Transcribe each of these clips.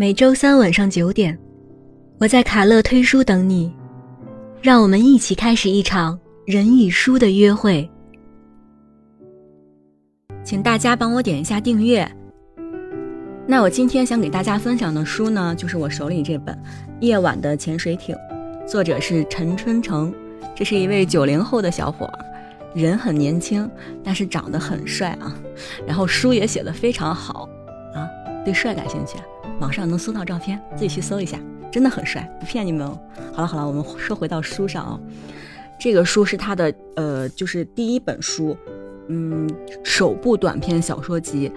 每周三晚上九点，我在卡乐推书等你，让我们一起开始一场人与书的约会。请大家帮我点一下订阅。那我今天想给大家分享的书呢，就是我手里这本《夜晚的潜水艇》，作者是陈春成，这是一位九零后的小伙儿，人很年轻，但是长得很帅啊。然后书也写得非常好啊，对帅感兴趣。网上能搜到照片，自己去搜一下，真的很帅，不骗你们哦。好了好了，我们说回到书上啊，这个书是他的呃，就是第一本书，嗯，首部短篇小说集，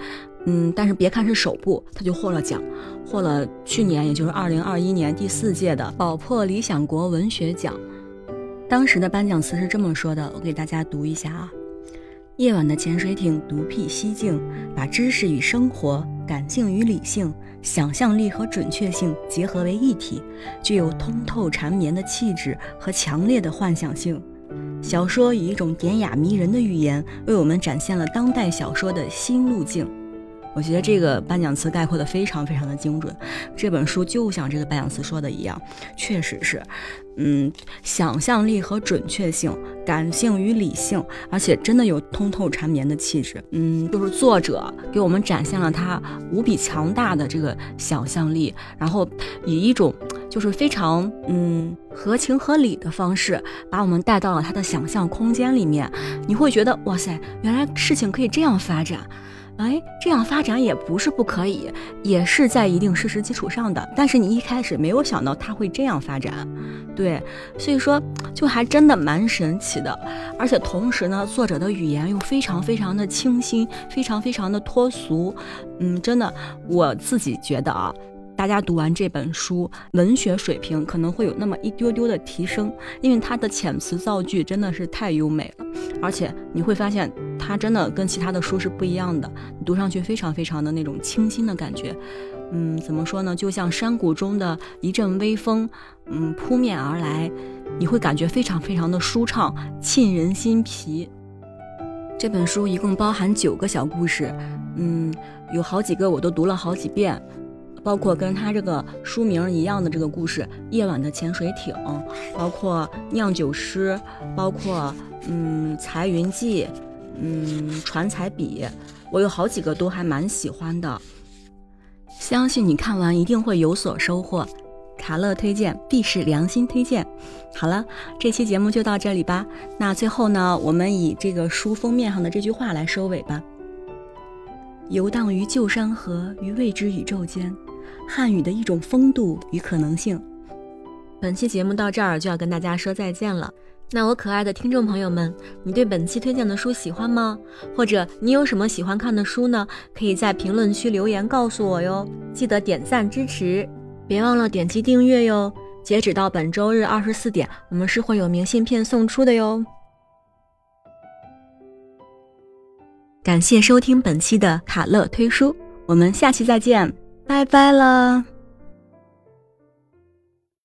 嗯，但是别看是首部，他就获了奖，获了去年也就是二零二一年第四届的宝珀理想国文学奖。当时的颁奖词是这么说的，我给大家读一下啊。夜晚的潜水艇独辟蹊径，把知识与生活、感性与理性、想象力和准确性结合为一体，具有通透缠绵的气质和强烈的幻想性。小说以一种典雅迷人的语言，为我们展现了当代小说的新路径。我觉得这个颁奖词概括的非常非常的精准，这本书就像这个颁奖词说的一样，确实是，嗯，想象力和准确性，感性与理性，而且真的有通透缠绵的气质，嗯，就是作者给我们展现了他无比强大的这个想象力，然后以一种就是非常嗯合情合理的方式，把我们带到了他的想象空间里面，你会觉得哇塞，原来事情可以这样发展。哎，这样发展也不是不可以，也是在一定事实基础上的。但是你一开始没有想到它会这样发展，对，所以说就还真的蛮神奇的。而且同时呢，作者的语言又非常非常的清新，非常非常的脱俗。嗯，真的，我自己觉得啊。大家读完这本书，文学水平可能会有那么一丢丢的提升，因为它的遣词造句真的是太优美了，而且你会发现它真的跟其他的书是不一样的，你读上去非常非常的那种清新的感觉，嗯，怎么说呢？就像山谷中的一阵微风，嗯，扑面而来，你会感觉非常非常的舒畅，沁人心脾。这本书一共包含九个小故事，嗯，有好几个我都读了好几遍。包括跟他这个书名一样的这个故事，《夜晚的潜水艇》，包括酿酒师，包括嗯《财云记》，嗯《传彩笔》，我有好几个都还蛮喜欢的，相信你看完一定会有所收获。卡乐推荐必是良心推荐。好了，这期节目就到这里吧。那最后呢，我们以这个书封面上的这句话来收尾吧：游荡于旧山河与未知宇宙间。汉语的一种风度与可能性。本期节目到这儿就要跟大家说再见了。那我可爱的听众朋友们，你对本期推荐的书喜欢吗？或者你有什么喜欢看的书呢？可以在评论区留言告诉我哟。记得点赞支持，别忘了点击订阅哟。截止到本周日二十四点，我们是会有明信片送出的哟。感谢收听本期的卡乐推书，我们下期再见。拜拜了。